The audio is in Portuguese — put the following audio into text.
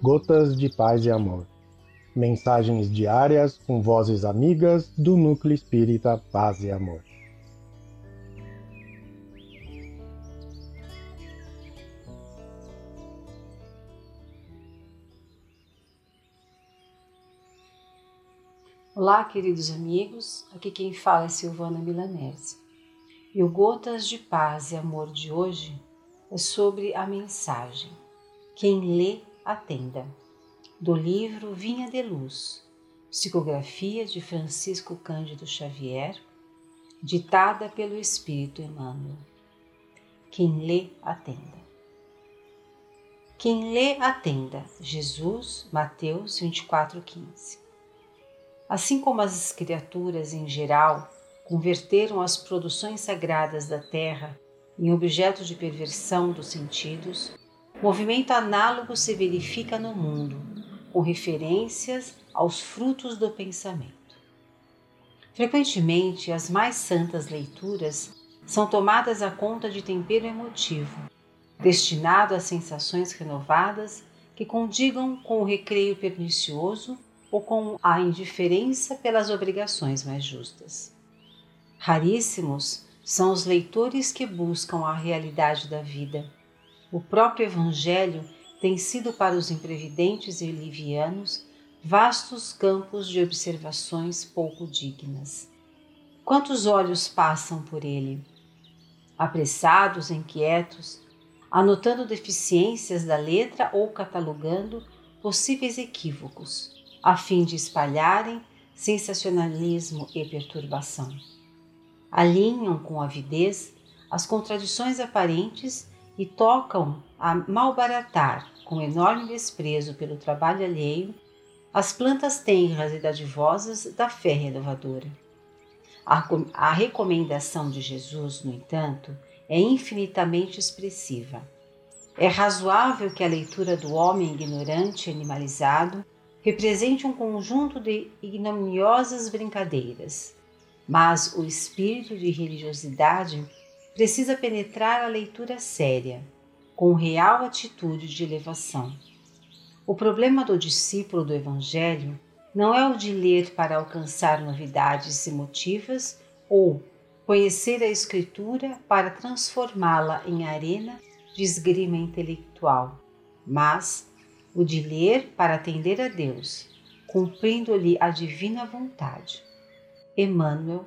Gotas de Paz e Amor. Mensagens diárias com vozes amigas do Núcleo Espírita Paz e Amor. Olá, queridos amigos. Aqui quem fala é Silvana Milanese. E o Gotas de Paz e Amor de hoje é sobre a mensagem. Quem lê, atenda. Do livro Vinha de Luz, psicografia de Francisco Cândido Xavier, ditada pelo Espírito Emmanuel. Quem lê, atenda. Quem lê, atenda. Jesus, Mateus 24:15. Assim como as criaturas em geral converteram as produções sagradas da terra em objeto de perversão dos sentidos, movimento análogo se verifica no mundo, com referências aos frutos do pensamento. Frequentemente, as mais santas leituras são tomadas à conta de tempero emotivo, destinado a sensações renovadas que condigam com o recreio pernicioso ou com a indiferença pelas obrigações mais justas. Raríssimos são os leitores que buscam a realidade da vida. O próprio Evangelho tem sido para os imprevidentes e livianos vastos campos de observações pouco dignas. Quantos olhos passam por ele? Apressados, inquietos, anotando deficiências da letra ou catalogando possíveis equívocos a fim de espalharem sensacionalismo e perturbação. Alinham com avidez as contradições aparentes e tocam a malbaratar, com enorme desprezo pelo trabalho alheio, as plantas tenras e dadivosas da fé renovadora. A recomendação de Jesus, no entanto, é infinitamente expressiva. É razoável que a leitura do homem ignorante e animalizado represente um conjunto de ignominiosas brincadeiras, mas o espírito de religiosidade precisa penetrar a leitura séria, com real atitude de elevação. O problema do discípulo do Evangelho não é o de ler para alcançar novidades emotivas ou conhecer a Escritura para transformá-la em arena de esgrima intelectual, mas o de ler para atender a Deus, cumprindo-lhe a divina vontade. Emmanuel,